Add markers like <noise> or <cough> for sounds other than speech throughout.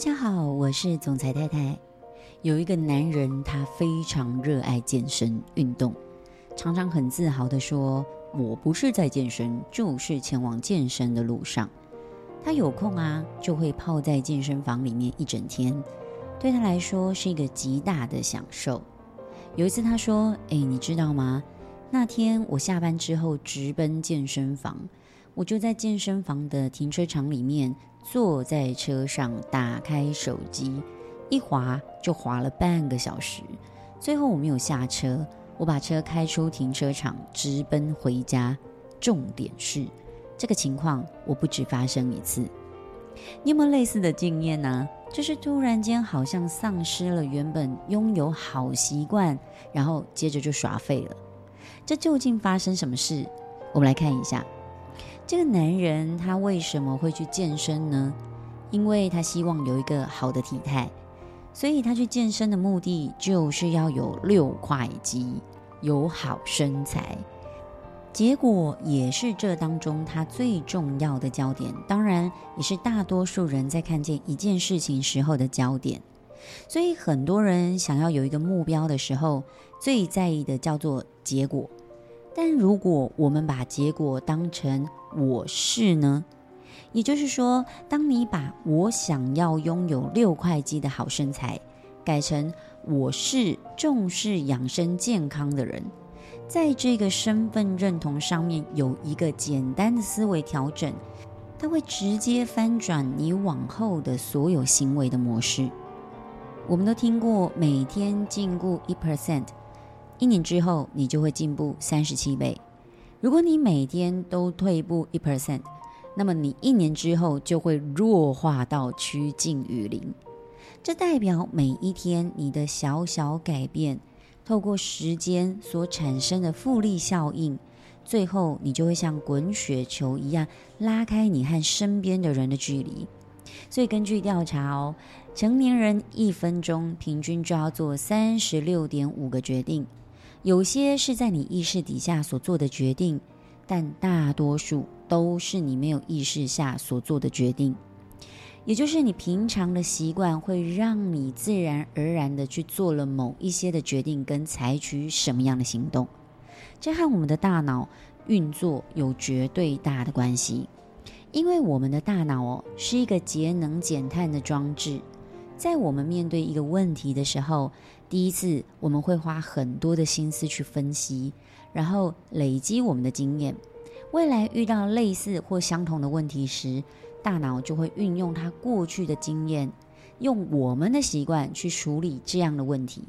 大家好，我是总裁太太。有一个男人，他非常热爱健身运动，常常很自豪地说：“我不是在健身，就是前往健身的路上。”他有空啊，就会泡在健身房里面一整天，对他来说是一个极大的享受。有一次他说：“哎，你知道吗？那天我下班之后直奔健身房。”我就在健身房的停车场里面，坐在车上，打开手机，一滑就滑了半个小时。最后我没有下车，我把车开出停车场，直奔回家。重点是，这个情况我不止发生一次。你有没有类似的经验呢？就是突然间好像丧失了原本拥有好习惯，然后接着就耍废了。这究竟发生什么事？我们来看一下。这个男人他为什么会去健身呢？因为他希望有一个好的体态，所以他去健身的目的就是要有六块肌，有好身材。结果也是这当中他最重要的焦点，当然也是大多数人在看见一件事情时候的焦点。所以很多人想要有一个目标的时候，最在意的叫做结果。但如果我们把结果当成我是呢？也就是说，当你把我想要拥有六块肌的好身材，改成我是重视养生健康的人，在这个身份认同上面有一个简单的思维调整，它会直接翻转你往后的所有行为的模式。我们都听过每天进步一 percent。一年之后，你就会进步三十七倍。如果你每天都退步一 percent，那么你一年之后就会弱化到趋近于零。这代表每一天你的小小改变，透过时间所产生的复利效应，最后你就会像滚雪球一样拉开你和身边的人的距离。所以根据调查哦，成年人一分钟平均就要做三十六点五个决定。有些是在你意识底下所做的决定，但大多数都是你没有意识下所做的决定。也就是你平常的习惯会让你自然而然的去做了某一些的决定，跟采取什么样的行动，这和我们的大脑运作有绝对大的关系。因为我们的大脑哦，是一个节能减碳的装置。在我们面对一个问题的时候，第一次我们会花很多的心思去分析，然后累积我们的经验。未来遇到类似或相同的问题时，大脑就会运用它过去的经验，用我们的习惯去处理这样的问题，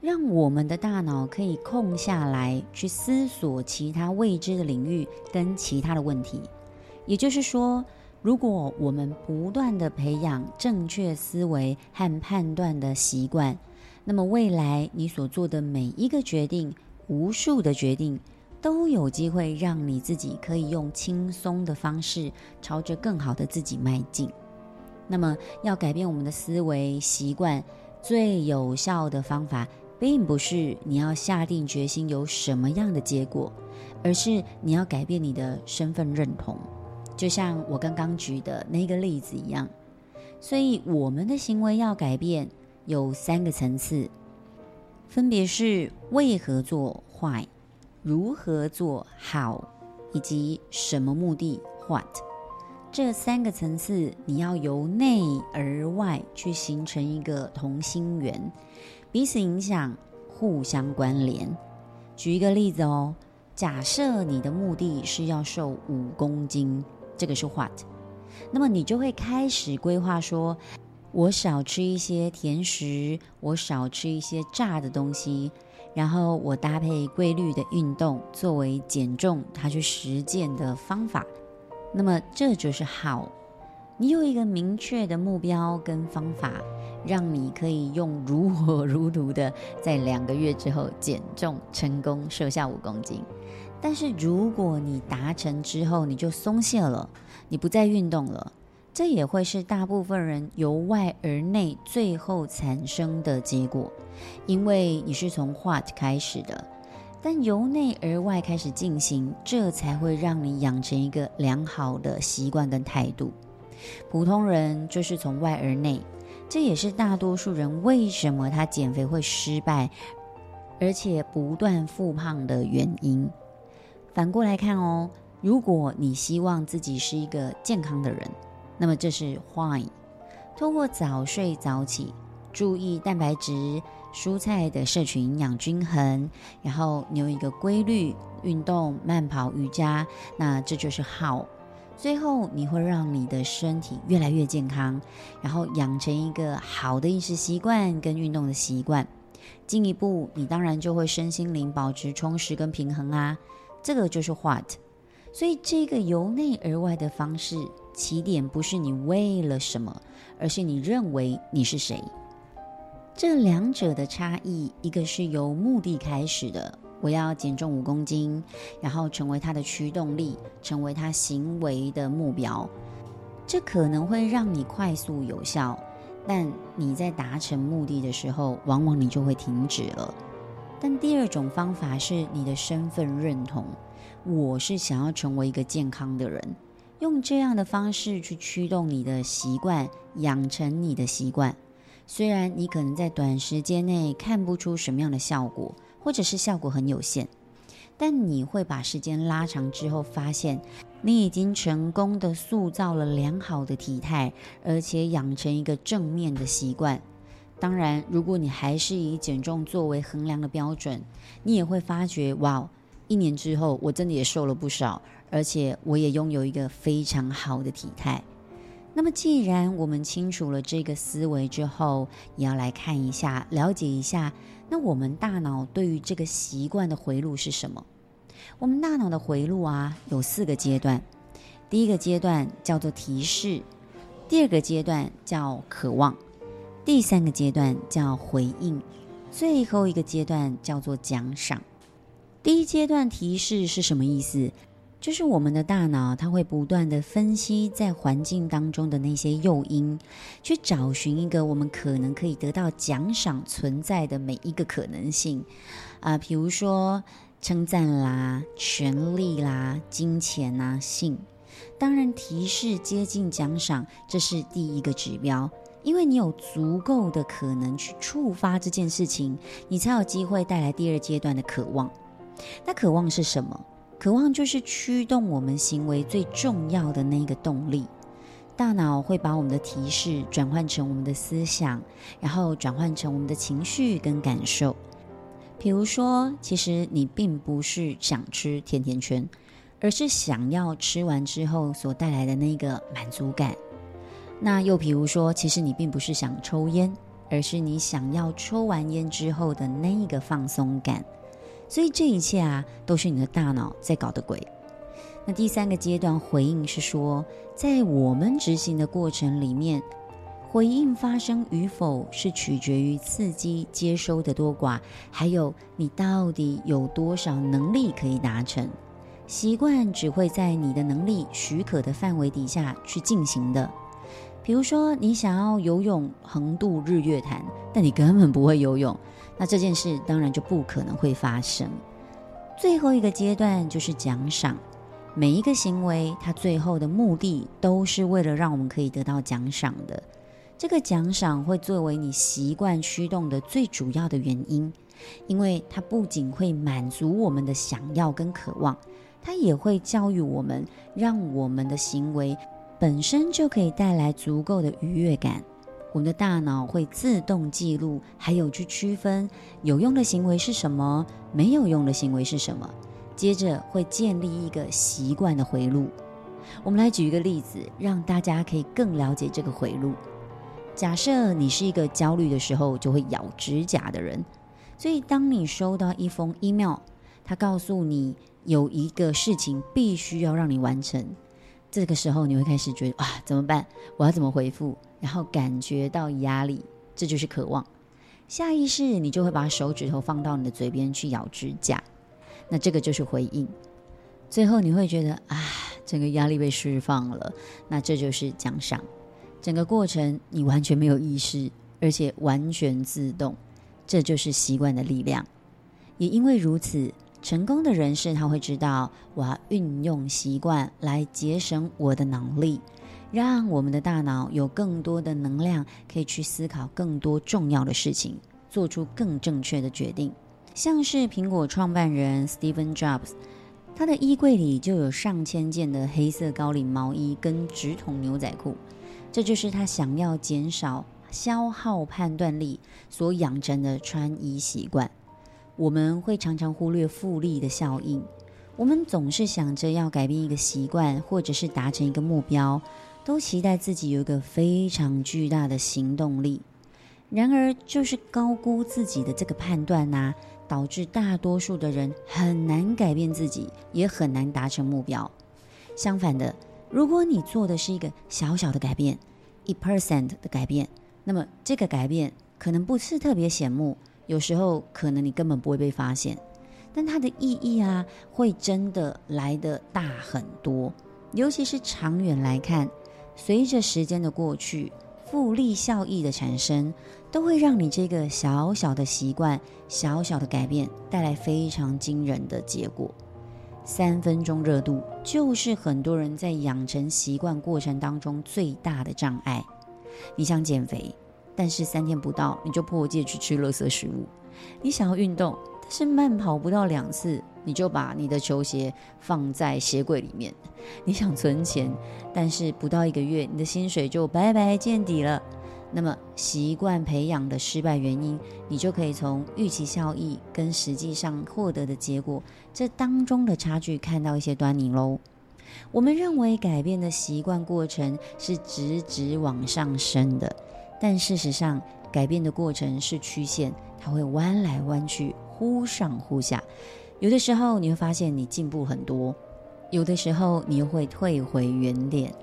让我们的大脑可以空下来去思索其他未知的领域跟其他的问题。也就是说，如果我们不断地培养正确思维和判断的习惯，那么未来你所做的每一个决定，无数的决定，都有机会让你自己可以用轻松的方式朝着更好的自己迈进。那么，要改变我们的思维习惯，最有效的方法，并不是你要下定决心有什么样的结果，而是你要改变你的身份认同。就像我刚刚举的那个例子一样，所以我们的行为要改变有三个层次，分别是为何做 Why，如何做 How，以及什么目的 What。这三个层次你要由内而外去形成一个同心圆，彼此影响，互相关联。举一个例子哦，假设你的目的是要瘦五公斤。这个是 what，那么你就会开始规划说，我少吃一些甜食，我少吃一些炸的东西，然后我搭配规律的运动作为减重它去实践的方法。那么这就是好你有一个明确的目标跟方法，让你可以用如火 <laughs> 如荼的在两个月之后减重成功，瘦下五公斤。但是如果你达成之后你就松懈了，你不再运动了，这也会是大部分人由外而内最后产生的结果，因为你是从 what 开始的，但由内而外开始进行，这才会让你养成一个良好的习惯跟态度。普通人就是从外而内，这也是大多数人为什么他减肥会失败，而且不断复胖的原因。反过来看哦，如果你希望自己是一个健康的人，那么这是 why。通过早睡早起，注意蛋白质、蔬菜的摄取营养均衡，然后你有一个规律运动、慢跑、瑜伽，那这就是 how。最后，你会让你的身体越来越健康，然后养成一个好的饮食习惯跟运动的习惯。进一步，你当然就会身心灵保持充实跟平衡啊。这个就是 what。所以，这个由内而外的方式，起点不是你为了什么，而是你认为你是谁。这两者的差异，一个是由目的开始的。我要减重五公斤，然后成为他的驱动力，成为他行为的目标。这可能会让你快速有效，但你在达成目的的时候，往往你就会停止了。但第二种方法是你的身份认同，我是想要成为一个健康的人，用这样的方式去驱动你的习惯，养成你的习惯。虽然你可能在短时间内看不出什么样的效果。或者是效果很有限，但你会把时间拉长之后，发现你已经成功的塑造了良好的体态，而且养成一个正面的习惯。当然，如果你还是以减重作为衡量的标准，你也会发觉，哇，一年之后我真的也瘦了不少，而且我也拥有一个非常好的体态。那么，既然我们清楚了这个思维之后，也要来看一下，了解一下，那我们大脑对于这个习惯的回路是什么？我们大脑的回路啊，有四个阶段。第一个阶段叫做提示，第二个阶段叫渴望，第三个阶段叫回应，最后一个阶段叫做奖赏。第一阶段提示是什么意思？就是我们的大脑，它会不断地分析在环境当中的那些诱因，去找寻一个我们可能可以得到奖赏存在的每一个可能性，啊、比如说称赞啦、权力啦、金钱啊、性。当然，提示接近奖赏，这是第一个指标，因为你有足够的可能去触发这件事情，你才有机会带来第二阶段的渴望。那渴望是什么？渴望就是驱动我们行为最重要的那个动力。大脑会把我们的提示转换成我们的思想，然后转换成我们的情绪跟感受。比如说，其实你并不是想吃甜甜圈，而是想要吃完之后所带来的那个满足感。那又比如说，其实你并不是想抽烟，而是你想要抽完烟之后的那一个放松感。所以这一切啊，都是你的大脑在搞的鬼。那第三个阶段回应是说，在我们执行的过程里面，回应发生与否是取决于刺激接收的多寡，还有你到底有多少能力可以达成。习惯只会在你的能力许可的范围底下去进行的。比如说，你想要游泳横渡日月潭，但你根本不会游泳。那这件事当然就不可能会发生。最后一个阶段就是奖赏，每一个行为它最后的目的都是为了让我们可以得到奖赏的。这个奖赏会作为你习惯驱动的最主要的原因，因为它不仅会满足我们的想要跟渴望，它也会教育我们，让我们的行为本身就可以带来足够的愉悦感。我们的大脑会自动记录，还有去区分有用的行为是什么，没有用的行为是什么。接着会建立一个习惯的回路。我们来举一个例子，让大家可以更了解这个回路。假设你是一个焦虑的时候就会咬指甲的人，所以当你收到一封 email，它告诉你有一个事情必须要让你完成，这个时候你会开始觉得啊，怎么办？我要怎么回复？然后感觉到压力，这就是渴望。下意识你就会把手指头放到你的嘴边去咬指甲，那这个就是回应。最后你会觉得啊，整个压力被释放了，那这就是奖赏。整个过程你完全没有意识，而且完全自动，这就是习惯的力量。也因为如此，成功的人士他会知道，我要运用习惯来节省我的脑力。让我们的大脑有更多的能量，可以去思考更多重要的事情，做出更正确的决定。像是苹果创办人 Steven Jobs，他的衣柜里就有上千件的黑色高领毛衣跟直筒牛仔裤，这就是他想要减少消耗判断力所养成的穿衣习惯。我们会常常忽略复利的效应。我们总是想着要改变一个习惯，或者是达成一个目标，都期待自己有一个非常巨大的行动力。然而，就是高估自己的这个判断呐，导致大多数的人很难改变自己，也很难达成目标。相反的，如果你做的是一个小小的改变，一 percent 的改变，那么这个改变可能不是特别显目，有时候可能你根本不会被发现。但它的意义啊，会真的来得大很多。尤其是长远来看，随着时间的过去，复利效益的产生，都会让你这个小小的习惯、小小的改变带来非常惊人的结果。三分钟热度就是很多人在养成习惯过程当中最大的障碍。你想减肥，但是三天不到你就破戒去吃垃圾食物；你想要运动。是慢跑不到两次，你就把你的球鞋放在鞋柜里面。你想存钱，但是不到一个月，你的薪水就白白见底了。那么习惯培养的失败原因，你就可以从预期效益跟实际上获得的结果这当中的差距看到一些端倪喽。我们认为改变的习惯过程是直直往上升的，但事实上改变的过程是曲线，它会弯来弯去。忽上忽下，有的时候你会发现你进步很多，有的时候你又会退回原点，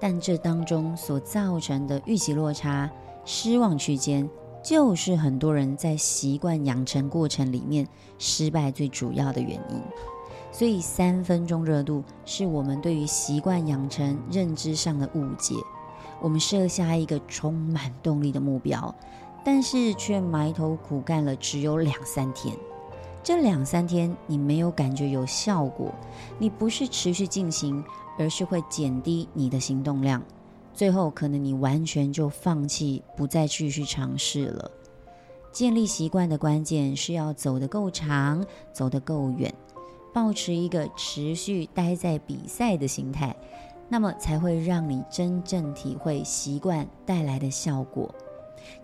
但这当中所造成的预期落差、失望区间，就是很多人在习惯养成过程里面失败最主要的原因。所以，三分钟热度是我们对于习惯养成认知上的误解。我们设下一个充满动力的目标。但是却埋头苦干了只有两三天，这两三天你没有感觉有效果，你不是持续进行，而是会减低你的行动量，最后可能你完全就放弃，不再继续尝试了。建立习惯的关键是要走得够长，走得够远，保持一个持续待在比赛的心态，那么才会让你真正体会习惯带来的效果。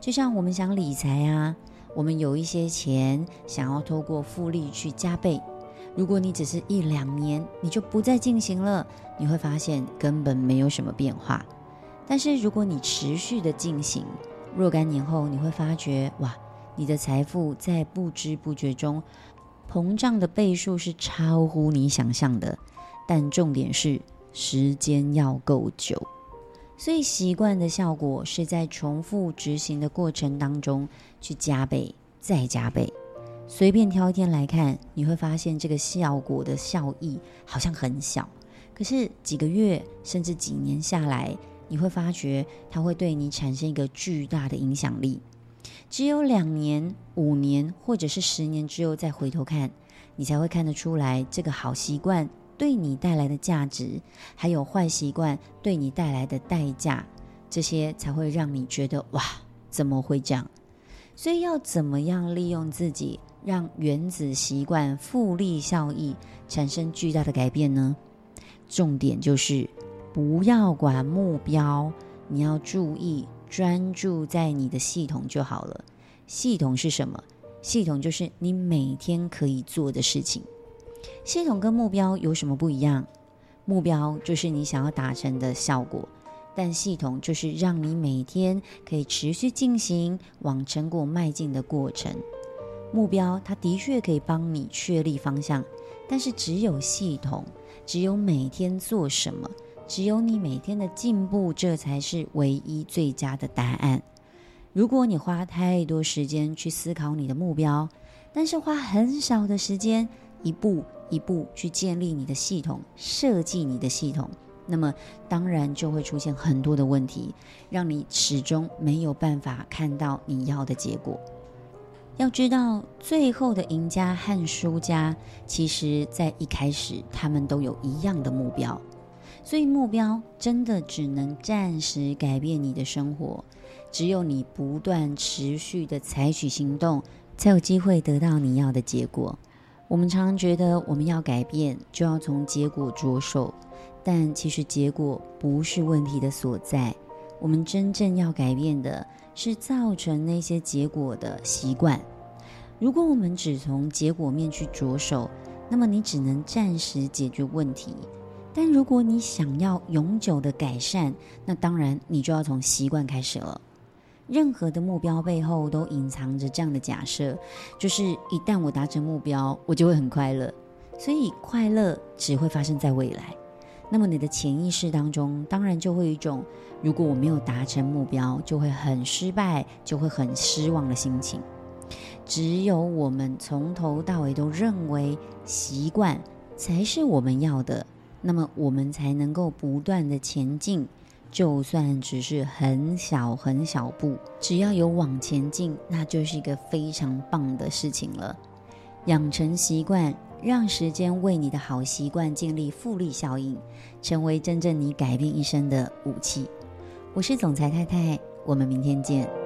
就像我们想理财啊，我们有一些钱想要透过复利去加倍。如果你只是一两年你就不再进行了，你会发现根本没有什么变化。但是如果你持续的进行，若干年后你会发觉，哇，你的财富在不知不觉中膨胀的倍数是超乎你想象的。但重点是时间要够久。所以，习惯的效果是在重复执行的过程当中去加倍、再加倍。随便挑一天来看，你会发现这个效果的效益好像很小，可是几个月甚至几年下来，你会发觉它会对你产生一个巨大的影响力。只有两年、五年或者是十年之后再回头看，你才会看得出来这个好习惯。对你带来的价值，还有坏习惯对你带来的代价，这些才会让你觉得哇，怎么会这样？所以要怎么样利用自己，让原子习惯复利效益产生巨大的改变呢？重点就是不要管目标，你要注意专注在你的系统就好了。系统是什么？系统就是你每天可以做的事情。系统跟目标有什么不一样？目标就是你想要达成的效果，但系统就是让你每天可以持续进行往成果迈进的过程。目标它的确可以帮你确立方向，但是只有系统，只有每天做什么，只有你每天的进步，这才是唯一最佳的答案。如果你花太多时间去思考你的目标，但是花很少的时间，一步一步去建立你的系统，设计你的系统，那么当然就会出现很多的问题，让你始终没有办法看到你要的结果。要知道，最后的赢家和输家，其实在一开始他们都有一样的目标。所以目标真的只能暂时改变你的生活，只有你不断持续的采取行动，才有机会得到你要的结果。我们常常觉得我们要改变，就要从结果着手，但其实结果不是问题的所在。我们真正要改变的是造成那些结果的习惯。如果我们只从结果面去着手，那么你只能暂时解决问题。但如果你想要永久的改善，那当然你就要从习惯开始了。任何的目标背后都隐藏着这样的假设，就是一旦我达成目标，我就会很快乐。所以快乐只会发生在未来。那么你的潜意识当中，当然就会有一种，如果我没有达成目标，就会很失败，就会很失望的心情。只有我们从头到尾都认为习惯才是我们要的，那么我们才能够不断的前进。就算只是很小很小步，只要有往前进，那就是一个非常棒的事情了。养成习惯，让时间为你的好习惯建立复利效应，成为真正你改变一生的武器。我是总裁太太，我们明天见。